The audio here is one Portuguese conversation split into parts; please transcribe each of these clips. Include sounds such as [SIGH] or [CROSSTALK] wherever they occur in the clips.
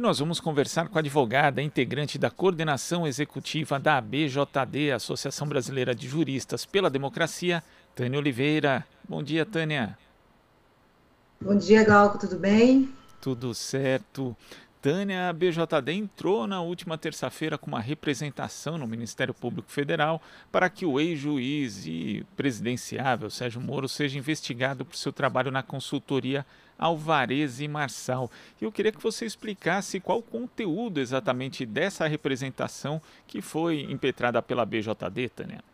E nós vamos conversar com a advogada, integrante da coordenação executiva da ABJD, Associação Brasileira de Juristas pela Democracia, Tânia Oliveira. Bom dia, Tânia. Bom dia, Glauco, tudo bem? Tudo certo. Tânia, BJD entrou na última terça-feira com uma representação no Ministério Público Federal para que o ex-juiz e presidenciável Sérgio Moro seja investigado por seu trabalho na consultoria Alvarez e Marçal. E eu queria que você explicasse qual o conteúdo exatamente dessa representação que foi impetrada pela BJD, Tânia.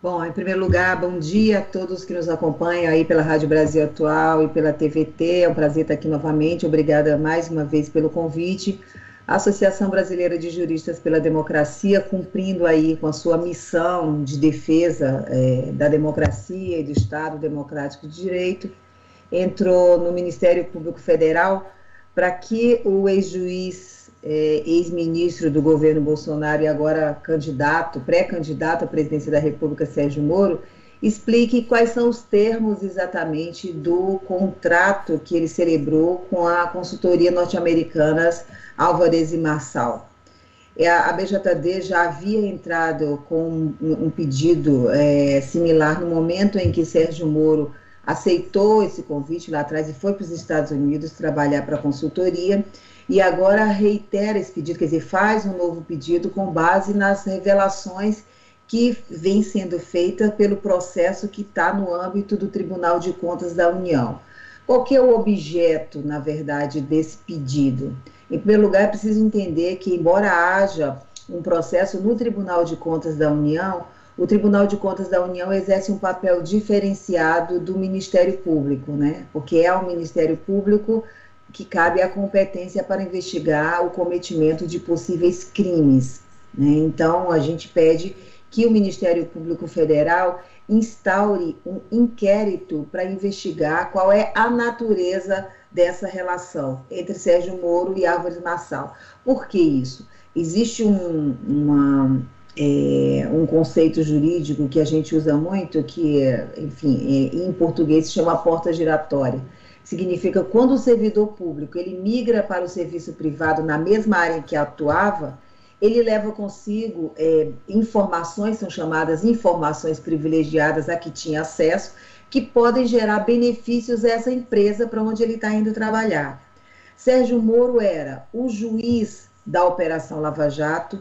Bom, em primeiro lugar, bom dia a todos que nos acompanham aí pela Rádio Brasil Atual e pela TVT. É um prazer estar aqui novamente. Obrigada mais uma vez pelo convite. A Associação Brasileira de Juristas pela Democracia, cumprindo aí com a sua missão de defesa é, da democracia e do Estado Democrático de Direito, entrou no Ministério Público Federal para que o ex-juiz é, ex-ministro do governo Bolsonaro e agora candidato, pré-candidato à presidência da República, Sérgio Moro, explique quais são os termos exatamente do contrato que ele celebrou com a consultoria norte-americana Álvarez e Marçal. É, a BJD já havia entrado com um pedido é, similar no momento em que Sérgio Moro aceitou esse convite lá atrás e foi para os Estados Unidos trabalhar para a consultoria e agora reitera esse pedido, quer dizer, faz um novo pedido com base nas revelações que vem sendo feita pelo processo que está no âmbito do Tribunal de Contas da União. Qual que é o objeto, na verdade, desse pedido? Em primeiro lugar, é preciso entender que, embora haja um processo no Tribunal de Contas da União, o Tribunal de Contas da União exerce um papel diferenciado do Ministério Público, né? Porque é o Ministério Público que cabe a competência para investigar o cometimento de possíveis crimes. Né? Então, a gente pede que o Ministério Público Federal instaure um inquérito para investigar qual é a natureza dessa relação entre Sérgio Moro e Álvares Massal. Por que isso? Existe um, uma, é, um conceito jurídico que a gente usa muito, que, enfim, é, em português se chama porta giratória significa quando o servidor público ele migra para o serviço privado na mesma área em que atuava, ele leva consigo é, informações, são chamadas informações privilegiadas a que tinha acesso, que podem gerar benefícios a essa empresa para onde ele está indo trabalhar. Sérgio Moro era o juiz da Operação Lava Jato,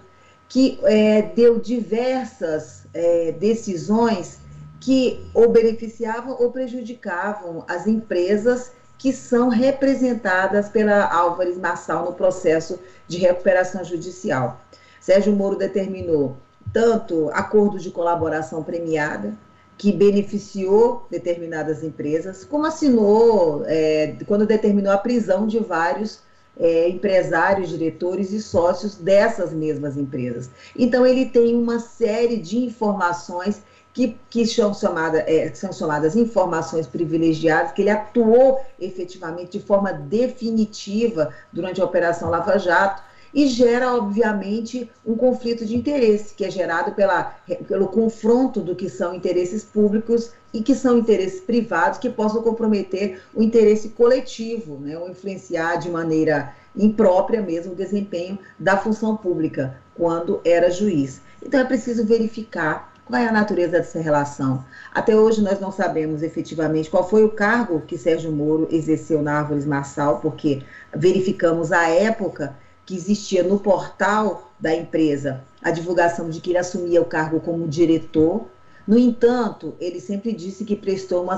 que é, deu diversas é, decisões que ou beneficiavam ou prejudicavam as empresas que são representadas pela Álvares Massal no processo de recuperação judicial. Sérgio Moro determinou tanto acordo de colaboração premiada, que beneficiou determinadas empresas, como assinou, é, quando determinou a prisão de vários é, empresários, diretores e sócios dessas mesmas empresas. Então, ele tem uma série de informações que, que são, chamada, é, são chamadas informações privilegiadas, que ele atuou efetivamente de forma definitiva durante a Operação Lava Jato, e gera, obviamente, um conflito de interesse, que é gerado pela, pelo confronto do que são interesses públicos e que são interesses privados que possam comprometer o interesse coletivo, né, ou influenciar de maneira imprópria mesmo o desempenho da função pública, quando era juiz. Então é preciso verificar qual é a natureza dessa relação? Até hoje nós não sabemos efetivamente qual foi o cargo que Sérgio Moro exerceu na Árvores Marçal, porque verificamos a época que existia no portal da empresa a divulgação de que ele assumia o cargo como diretor. No entanto, ele sempre disse que prestou um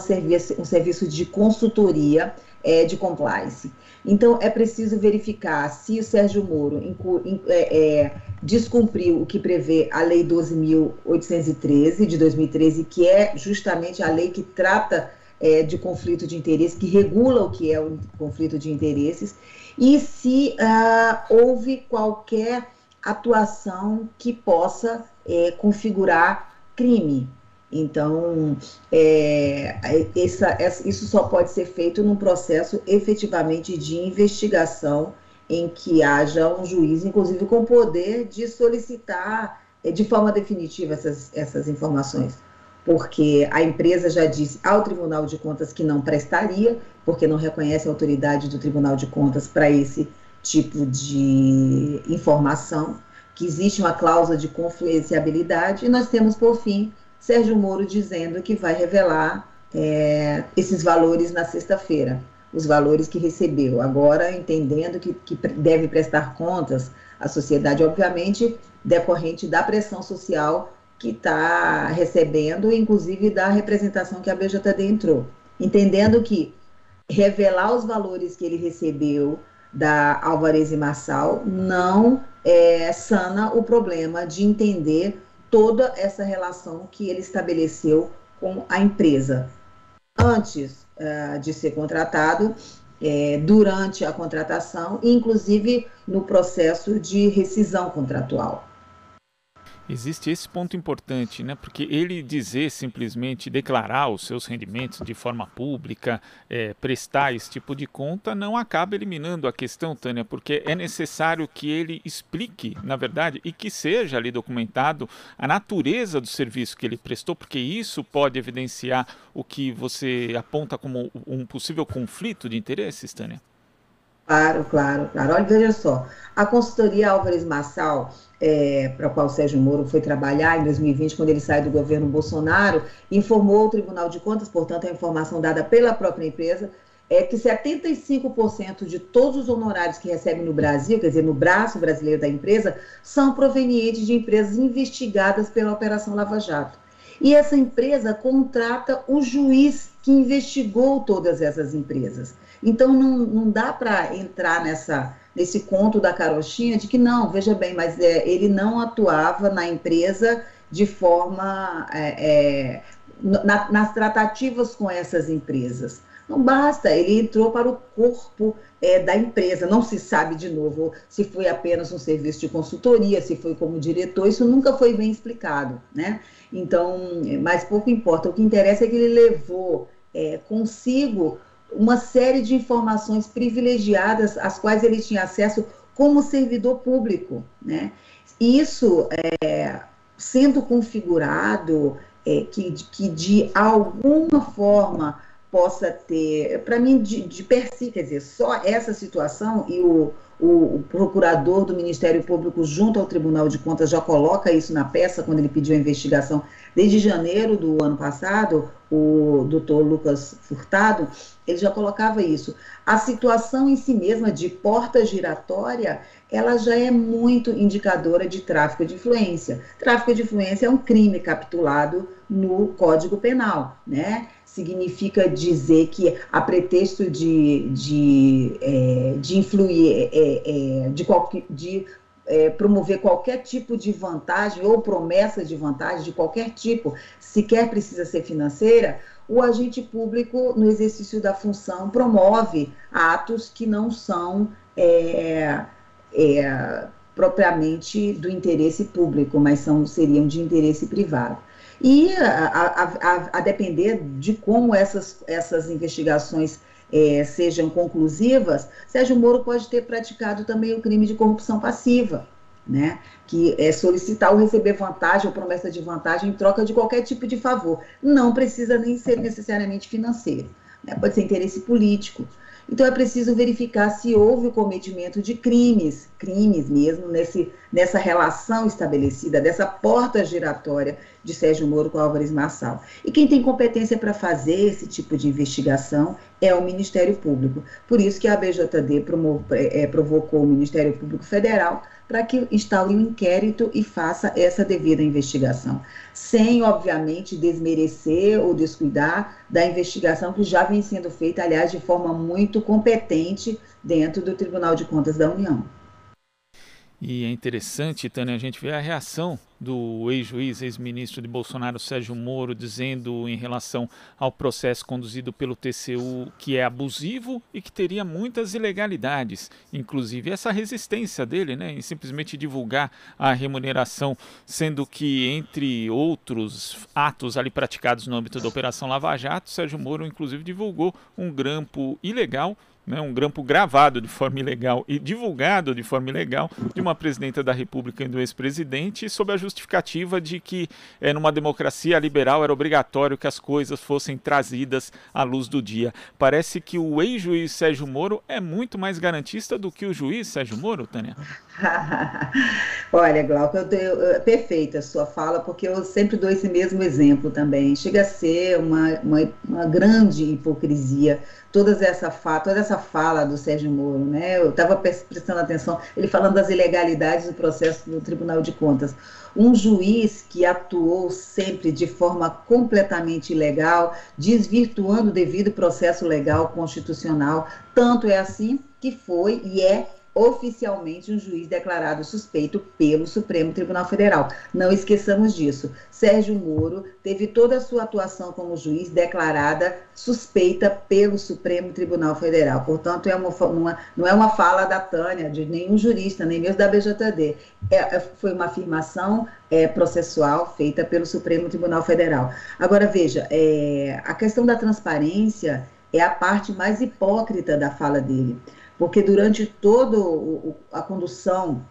serviço de consultoria é, de compliance. Então, é preciso verificar se o Sérgio Moro é, é, descumpriu o que prevê a Lei 12.813 de 2013, que é justamente a lei que trata é, de conflito de interesse, que regula o que é o conflito de interesses, e se ah, houve qualquer atuação que possa é, configurar crime. Então, é, essa, essa, isso só pode ser feito num processo efetivamente de investigação em que haja um juiz, inclusive com poder de solicitar é, de forma definitiva essas, essas informações. Porque a empresa já disse ao Tribunal de Contas que não prestaria, porque não reconhece a autoridade do Tribunal de Contas para esse tipo de informação, que existe uma cláusula de confidencialidade, e nós temos, por fim, Sérgio Moro dizendo que vai revelar é, esses valores na sexta-feira, os valores que recebeu. Agora, entendendo que, que deve prestar contas à sociedade, obviamente, decorrente da pressão social que está recebendo, inclusive da representação que a BJD entrou. Entendendo que revelar os valores que ele recebeu da Alvarez e Marçal não é, sana o problema de entender toda essa relação que ele estabeleceu com a empresa. Antes uh, de ser contratado, é, durante a contratação, inclusive no processo de rescisão contratual. Existe esse ponto importante, né? Porque ele dizer simplesmente declarar os seus rendimentos de forma pública, é, prestar esse tipo de conta, não acaba eliminando a questão, Tânia, porque é necessário que ele explique, na verdade, e que seja ali documentado a natureza do serviço que ele prestou, porque isso pode evidenciar o que você aponta como um possível conflito de interesses, Tânia. Claro, claro, claro. Olha, veja só, a consultoria Álvares Massal é, para a qual o Sérgio Moro foi trabalhar em 2020, quando ele sai do governo Bolsonaro, informou o Tribunal de Contas, portanto, a informação dada pela própria empresa, é que 75% de todos os honorários que recebem no Brasil, quer dizer, no braço brasileiro da empresa, são provenientes de empresas investigadas pela Operação Lava Jato. E essa empresa contrata o juiz que investigou todas essas empresas. Então, não, não dá para entrar nessa nesse conto da carochinha de que não, veja bem, mas é, ele não atuava na empresa de forma é, é, na, nas tratativas com essas empresas. Não basta, ele entrou para o corpo é, da empresa. Não se sabe de novo se foi apenas um serviço de consultoria, se foi como diretor, isso nunca foi bem explicado, né? Então, mas pouco importa. O que interessa é que ele levou é, consigo uma série de informações privilegiadas às quais ele tinha acesso como servidor público, né? Isso é, sendo configurado é, que, que de alguma forma possa ter, para mim, de, de per si, quer dizer, só essa situação e o, o, o, procurador do Ministério Público junto ao Tribunal de Contas já coloca isso na peça quando ele pediu a investigação desde janeiro do ano passado, o doutor Lucas Furtado, ele já colocava isso. A situação em si mesma de porta giratória, ela já é muito indicadora de tráfico de influência. Tráfico de influência é um crime capitulado no Código Penal, né? significa dizer que a pretexto de, de, é, de influir, é, é, de, qualquer, de é, promover qualquer tipo de vantagem ou promessa de vantagem de qualquer tipo, sequer precisa ser financeira, o agente público, no exercício da função, promove atos que não são é, é, propriamente do interesse público, mas são, seriam de interesse privado. E a, a, a, a depender de como essas, essas investigações é, sejam conclusivas, Sérgio Moro pode ter praticado também o crime de corrupção passiva, né? que é solicitar ou receber vantagem ou promessa de vantagem em troca de qualquer tipo de favor. Não precisa nem ser necessariamente financeiro, né? pode ser interesse político. Então é preciso verificar se houve o cometimento de crimes, crimes mesmo, nesse, nessa relação estabelecida, dessa porta giratória de Sérgio Moro com Álvares Marçal. E quem tem competência para fazer esse tipo de investigação é o Ministério Público. Por isso que a BJD é, provocou o Ministério Público Federal para que instaure um inquérito e faça essa devida investigação, sem, obviamente, desmerecer ou descuidar da investigação que já vem sendo feita, aliás, de forma muito competente dentro do Tribunal de Contas da União. E é interessante, Tânia, a gente ver a reação do ex-juiz, ex-ministro de Bolsonaro, Sérgio Moro, dizendo em relação ao processo conduzido pelo TCU que é abusivo e que teria muitas ilegalidades, inclusive essa resistência dele né, em simplesmente divulgar a remuneração, sendo que, entre outros atos ali praticados no âmbito da Operação Lava Jato, Sérgio Moro, inclusive, divulgou um grampo ilegal né, um grampo gravado de forma ilegal e divulgado de forma ilegal de uma presidenta da República e do ex-presidente, sob a justificativa de que é, numa democracia liberal era obrigatório que as coisas fossem trazidas à luz do dia. Parece que o ex-juiz Sérgio Moro é muito mais garantista do que o juiz Sérgio Moro, Tânia? [LAUGHS] Olha, Glauco, eu, eu, perfeita a sua fala, porque eu sempre dou esse mesmo exemplo também. Chega a ser uma, uma, uma grande hipocrisia toda essa, fala, toda essa fala do Sérgio Moro, né? Eu estava prestando atenção, ele falando das ilegalidades do processo do Tribunal de Contas. Um juiz que atuou sempre de forma completamente ilegal, desvirtuando o devido processo legal constitucional. Tanto é assim que foi e é oficialmente um juiz declarado suspeito pelo Supremo Tribunal Federal. Não esqueçamos disso. Sérgio Moro teve toda a sua atuação como juiz declarada suspeita pelo Supremo Tribunal Federal. Portanto, é uma, uma, não é uma fala da Tânia, de nenhum jurista, nem mesmo da BJD. É, é, foi uma afirmação é, processual feita pelo Supremo Tribunal Federal. Agora, veja, é, a questão da transparência é a parte mais hipócrita da fala dele porque durante toda a condução,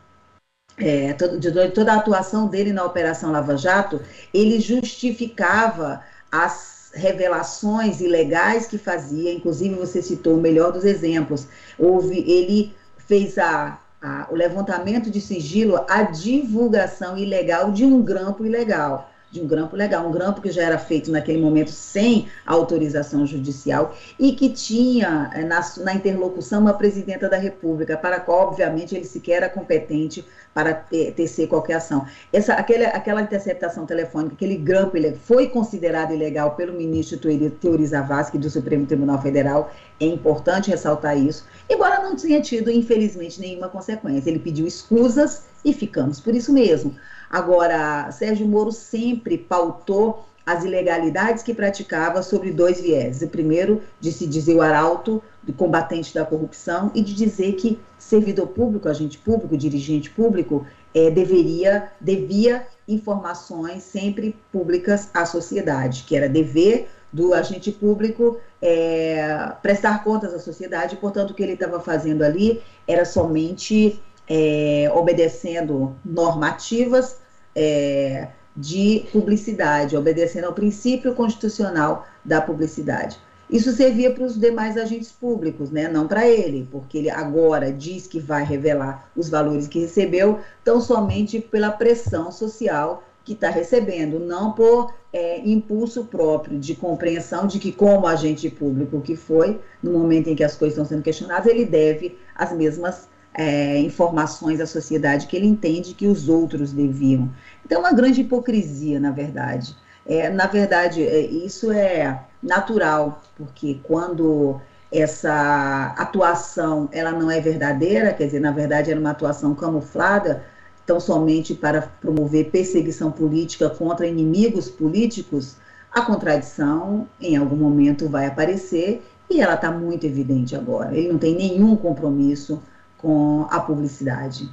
é, durante toda a atuação dele na Operação Lava Jato, ele justificava as revelações ilegais que fazia, inclusive você citou o melhor dos exemplos, houve, ele fez a, a, o levantamento de sigilo, a divulgação ilegal de um grampo ilegal de um grampo legal, um grampo que já era feito naquele momento sem autorização judicial e que tinha eh, na, na interlocução uma presidenta da República, para a qual, obviamente, ele sequer era competente para ter, tecer qualquer ação. Essa, aquele, aquela interceptação telefônica, aquele grampo, ele foi considerado ilegal pelo ministro Teori Zavascki do Supremo Tribunal Federal, é importante ressaltar isso, embora não tenha tido, infelizmente, nenhuma consequência. Ele pediu escusas e ficamos por isso mesmo. Agora, Sérgio Moro sempre pautou as ilegalidades que praticava sobre dois viés. O primeiro, de se dizer o arauto do combatente da corrupção e de dizer que servidor público, agente público, dirigente público, é, deveria, devia informações sempre públicas à sociedade, que era dever do agente público é, prestar contas à sociedade, portanto, o que ele estava fazendo ali era somente é, obedecendo normativas é, de publicidade, obedecendo ao princípio constitucional da publicidade. Isso servia para os demais agentes públicos, né? não para ele, porque ele agora diz que vai revelar os valores que recebeu, tão somente pela pressão social que está recebendo, não por é, impulso próprio de compreensão de que, como agente público que foi, no momento em que as coisas estão sendo questionadas, ele deve as mesmas é, informações à sociedade que ele entende que os outros deviam. Então, é uma grande hipocrisia, na verdade. É, na verdade, é, isso é natural, porque quando essa atuação ela não é verdadeira, quer dizer, na verdade era uma atuação camuflada, tão somente para promover perseguição política contra inimigos políticos, a contradição em algum momento vai aparecer e ela está muito evidente agora. Ele não tem nenhum compromisso com a publicidade.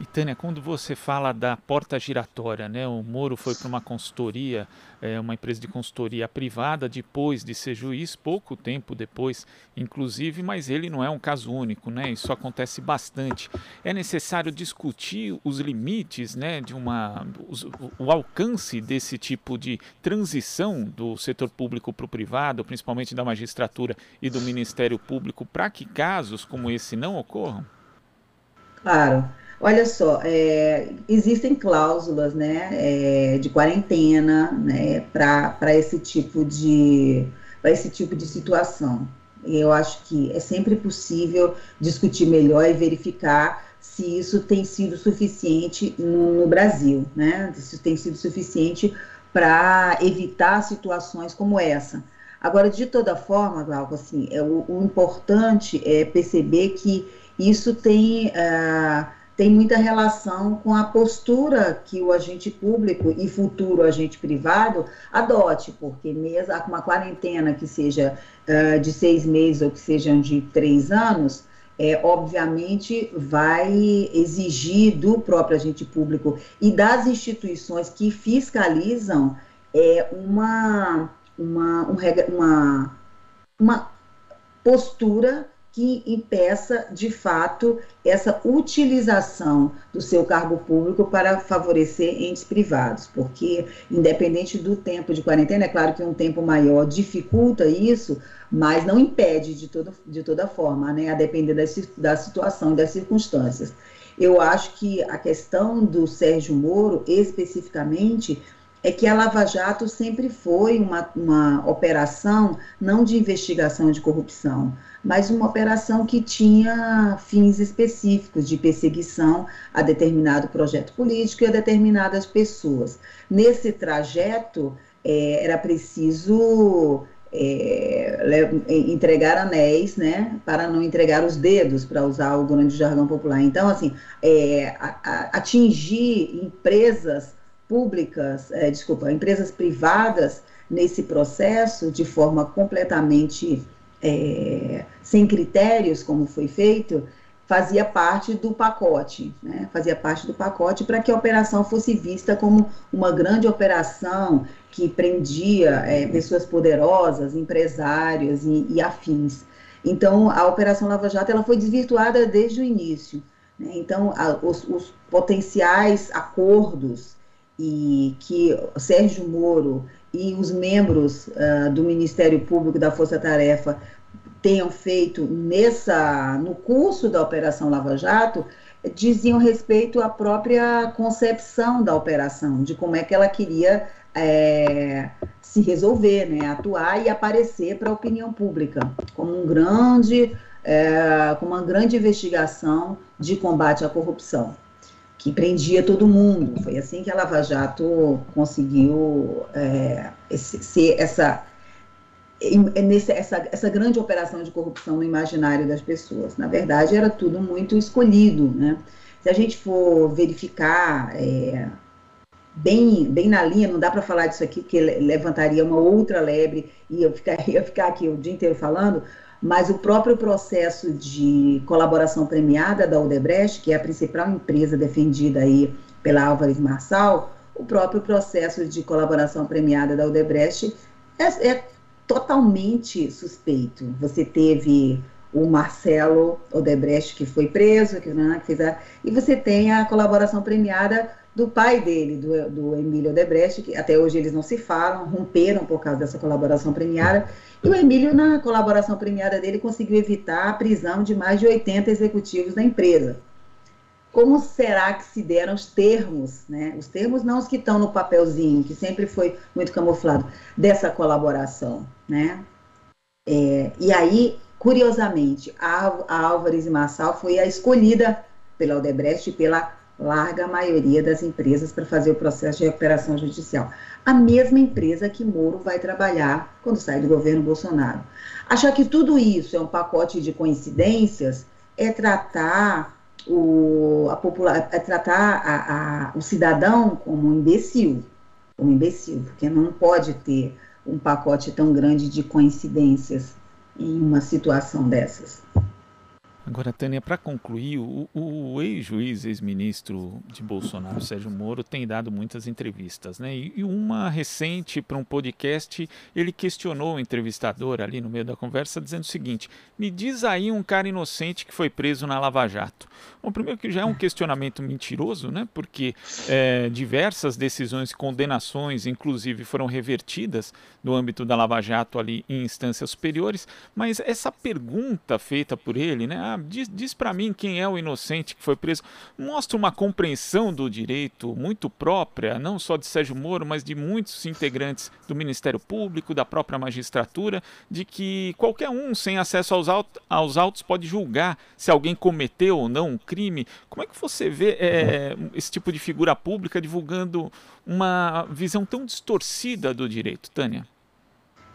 E Tânia, quando você fala da porta giratória, né? O Moro foi para uma consultoria, é, uma empresa de consultoria privada depois de ser juiz, pouco tempo depois, inclusive, mas ele não é um caso único, né? Isso acontece bastante. É necessário discutir os limites, né? De uma, os, o alcance desse tipo de transição do setor público para o privado, principalmente da magistratura e do Ministério Público, para que casos como esse não ocorram. Claro. Olha só, é, existem cláusulas né, é, de quarentena né, para esse tipo de para esse tipo de situação. Eu acho que é sempre possível discutir melhor e verificar se isso tem sido suficiente no, no Brasil, né? Se tem sido suficiente para evitar situações como essa. Agora, de toda forma, Glauco, assim, é, o, o importante é perceber que isso tem uh, tem muita relação com a postura que o agente público e futuro agente privado adote, porque mesmo uma quarentena que seja uh, de seis meses ou que seja de três anos, é, obviamente vai exigir do próprio agente público e das instituições que fiscalizam é, uma, uma, um, uma, uma postura que impeça, de fato, essa utilização do seu cargo público para favorecer entes privados, porque, independente do tempo de quarentena, é claro que um tempo maior dificulta isso, mas não impede de, todo, de toda forma, né, a depender da, da situação e das circunstâncias. Eu acho que a questão do Sérgio Moro, especificamente, é que a Lava Jato sempre foi uma, uma operação não de investigação de corrupção, mas uma operação que tinha fins específicos de perseguição a determinado projeto político e a determinadas pessoas. Nesse trajeto, é, era preciso é, entregar anéis, né, para não entregar os dedos, para usar o grande jargão popular. Então, assim, é, a, a, atingir empresas públicas, é, desculpa, empresas privadas nesse processo de forma completamente é, sem critérios, como foi feito, fazia parte do pacote, né? fazia parte do pacote para que a operação fosse vista como uma grande operação que prendia é, pessoas poderosas, empresários e, e, afins. Então, a Operação Lava Jato ela foi desvirtuada desde o início. Né? Então, a, os, os, potenciais acordos e que Sérgio Moro e os membros uh, do Ministério Público da Força Tarefa tenham feito nessa no curso da Operação Lava Jato diziam respeito à própria concepção da operação, de como é que ela queria é, se resolver, né, atuar e aparecer para a opinião pública como um grande, é, como uma grande investigação de combate à corrupção que prendia todo mundo. Foi assim que a Lava Jato conseguiu é, ser essa, nesse, essa, essa grande operação de corrupção no imaginário das pessoas. Na verdade, era tudo muito escolhido. Né? Se a gente for verificar é, bem, bem na linha, não dá para falar disso aqui, porque levantaria uma outra lebre e eu ficaria [LAUGHS] ficar aqui o dia inteiro falando, mas o próprio processo de colaboração premiada da Odebrecht, que é a principal empresa defendida aí pela Álvares Marçal, o próprio processo de colaboração premiada da Odebrecht é, é totalmente suspeito. Você teve o Marcelo Odebrecht, que foi preso, que, né, que fez a, e você tem a colaboração premiada do pai dele, do, do Emílio Odebrecht, que até hoje eles não se falam, romperam por causa dessa colaboração premiada, e o Emílio, na colaboração premiada dele, conseguiu evitar a prisão de mais de 80 executivos da empresa. Como será que se deram os termos, né? Os termos não os que estão no papelzinho, que sempre foi muito camuflado, dessa colaboração, né? É, e aí, curiosamente, a, a Álvares e Massal foi a escolhida pela Odebrecht e pela larga maioria das empresas para fazer o processo de recuperação judicial. A mesma empresa que Moro vai trabalhar quando sai do governo Bolsonaro. Achar que tudo isso é um pacote de coincidências é tratar o, a popular, é tratar a, a, o cidadão como um imbecil, como um imbecil, porque não pode ter um pacote tão grande de coincidências em uma situação dessas. Agora, Tânia, para concluir, o, o ex-juiz, ex-ministro de Bolsonaro, Sérgio Moro, tem dado muitas entrevistas, né? E, uma recente para um podcast, ele questionou o entrevistador ali no meio da conversa, dizendo o seguinte: me diz aí um cara inocente que foi preso na Lava Jato. Bom, primeiro que já é um questionamento mentiroso, né? Porque é, diversas decisões, condenações, inclusive, foram revertidas no âmbito da Lava Jato ali em instâncias superiores, mas essa pergunta feita por ele, né? Diz, diz para mim quem é o inocente que foi preso. Mostra uma compreensão do direito muito própria, não só de Sérgio Moro, mas de muitos integrantes do Ministério Público, da própria magistratura, de que qualquer um sem acesso aos, aut aos autos pode julgar se alguém cometeu ou não um crime. Como é que você vê é, esse tipo de figura pública divulgando uma visão tão distorcida do direito, Tânia?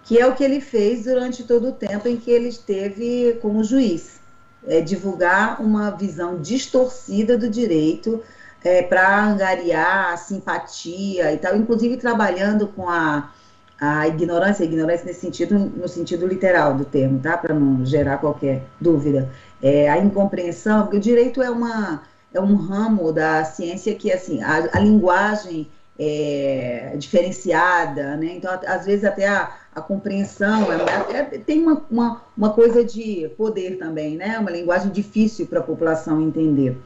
Que é o que ele fez durante todo o tempo em que ele esteve como juiz é, divulgar uma visão distorcida do direito é, para angariar a simpatia e tal, inclusive trabalhando com a, a ignorância, ignorância nesse sentido, no sentido literal do termo, tá? Para não gerar qualquer dúvida. É, a incompreensão, porque o direito é, uma, é um ramo da ciência que, assim, a, a linguagem é diferenciada, né? Então, às vezes até a, a compreensão, é, é, tem uma, uma, uma, coisa de poder também, né? Uma linguagem difícil para a população entender.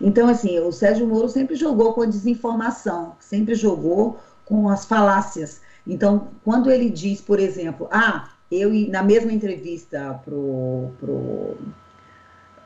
Então, assim, o Sérgio Moro sempre jogou com a desinformação, sempre jogou com as falácias. Então, quando ele diz, por exemplo, ah, eu na mesma entrevista pro, pro,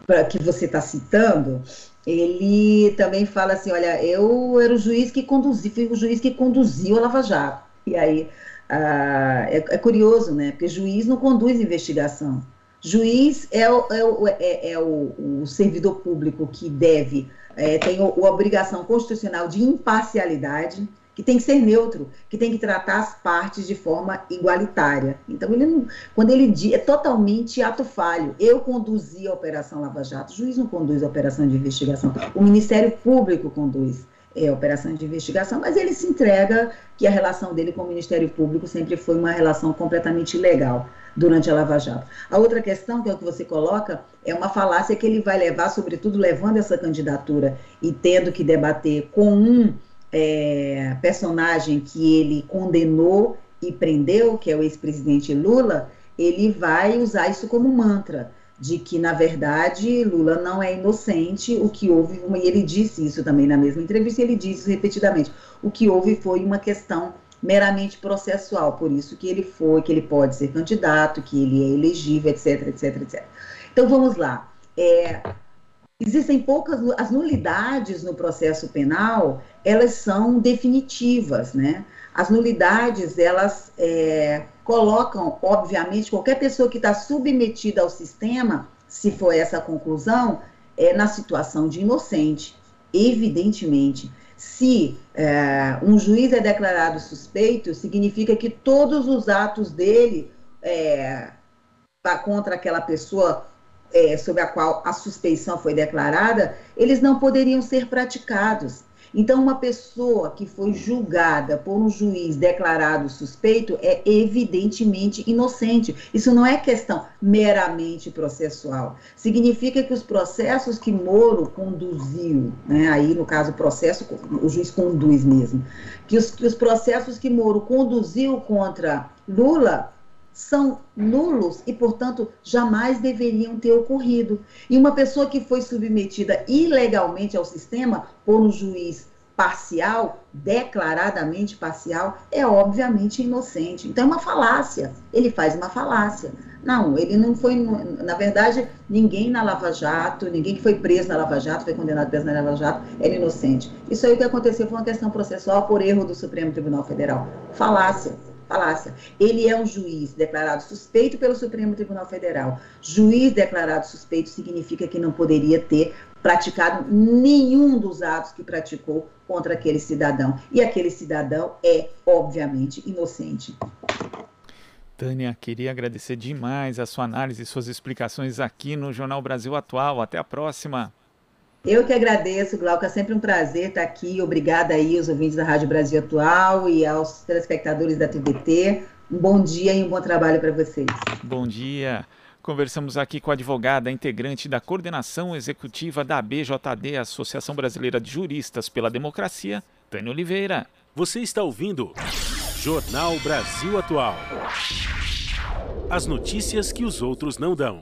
pra, que você está citando, ele também fala assim, olha, eu era o juiz que conduzi, fui o juiz que conduziu a Lava Jato. E aí ah, é, é, curioso, né? Porque juiz não conduz investigação. Juiz é o, é o, é, é o, o servidor público que deve, é, tem a obrigação constitucional de imparcialidade, que tem que ser neutro, que tem que tratar as partes de forma igualitária. Então, ele não, quando ele diz, é totalmente ato falho. Eu conduzi a Operação Lava Jato, o juiz não conduz a operação de investigação, o Ministério Público conduz é, operação de investigação, mas ele se entrega que a relação dele com o Ministério Público sempre foi uma relação completamente legal durante a Lava Jato. A outra questão, que é o que você coloca, é uma falácia que ele vai levar, sobretudo levando essa candidatura e tendo que debater com um é, personagem que ele condenou e prendeu, que é o ex-presidente Lula, ele vai usar isso como mantra, de que, na verdade, Lula não é inocente, o que houve, e ele disse isso também na mesma entrevista, ele disse repetidamente, o que houve foi uma questão meramente processual, por isso que ele foi, que ele pode ser candidato, que ele é elegível, etc, etc, etc. Então, vamos lá. É, existem poucas, as nulidades no processo penal, elas são definitivas, né? As nulidades, elas é, colocam, obviamente, qualquer pessoa que está submetida ao sistema, se for essa a conclusão, é na situação de inocente, evidentemente. Se é, um juiz é declarado suspeito, significa que todos os atos dele é, contra aquela pessoa é, sobre a qual a suspeição foi declarada, eles não poderiam ser praticados. Então, uma pessoa que foi julgada por um juiz declarado suspeito é evidentemente inocente. Isso não é questão meramente processual. Significa que os processos que Moro conduziu, né, aí no caso o processo, o juiz conduz mesmo, que os, que os processos que Moro conduziu contra Lula são nulos e, portanto, jamais deveriam ter ocorrido. E uma pessoa que foi submetida ilegalmente ao sistema por um juiz parcial, declaradamente parcial, é obviamente inocente. Então é uma falácia. Ele faz uma falácia. Não, ele não foi, na verdade, ninguém na Lava Jato, ninguém que foi preso na Lava Jato, foi condenado preso na Lava Jato, era inocente. Isso aí que aconteceu foi uma questão processual por erro do Supremo Tribunal Federal. Falácia falácia. Ele é um juiz declarado suspeito pelo Supremo Tribunal Federal. Juiz declarado suspeito significa que não poderia ter praticado nenhum dos atos que praticou contra aquele cidadão. E aquele cidadão é, obviamente, inocente. Tânia, queria agradecer demais a sua análise e suas explicações aqui no Jornal Brasil Atual. Até a próxima. Eu que agradeço, Glauca, é sempre um prazer estar aqui. Obrigada aí aos ouvintes da Rádio Brasil Atual e aos telespectadores da TVT. Um bom dia e um bom trabalho para vocês. Bom dia. Conversamos aqui com a advogada integrante da coordenação executiva da ABJD, Associação Brasileira de Juristas pela Democracia, Tânia Oliveira. Você está ouvindo Jornal Brasil Atual. As notícias que os outros não dão.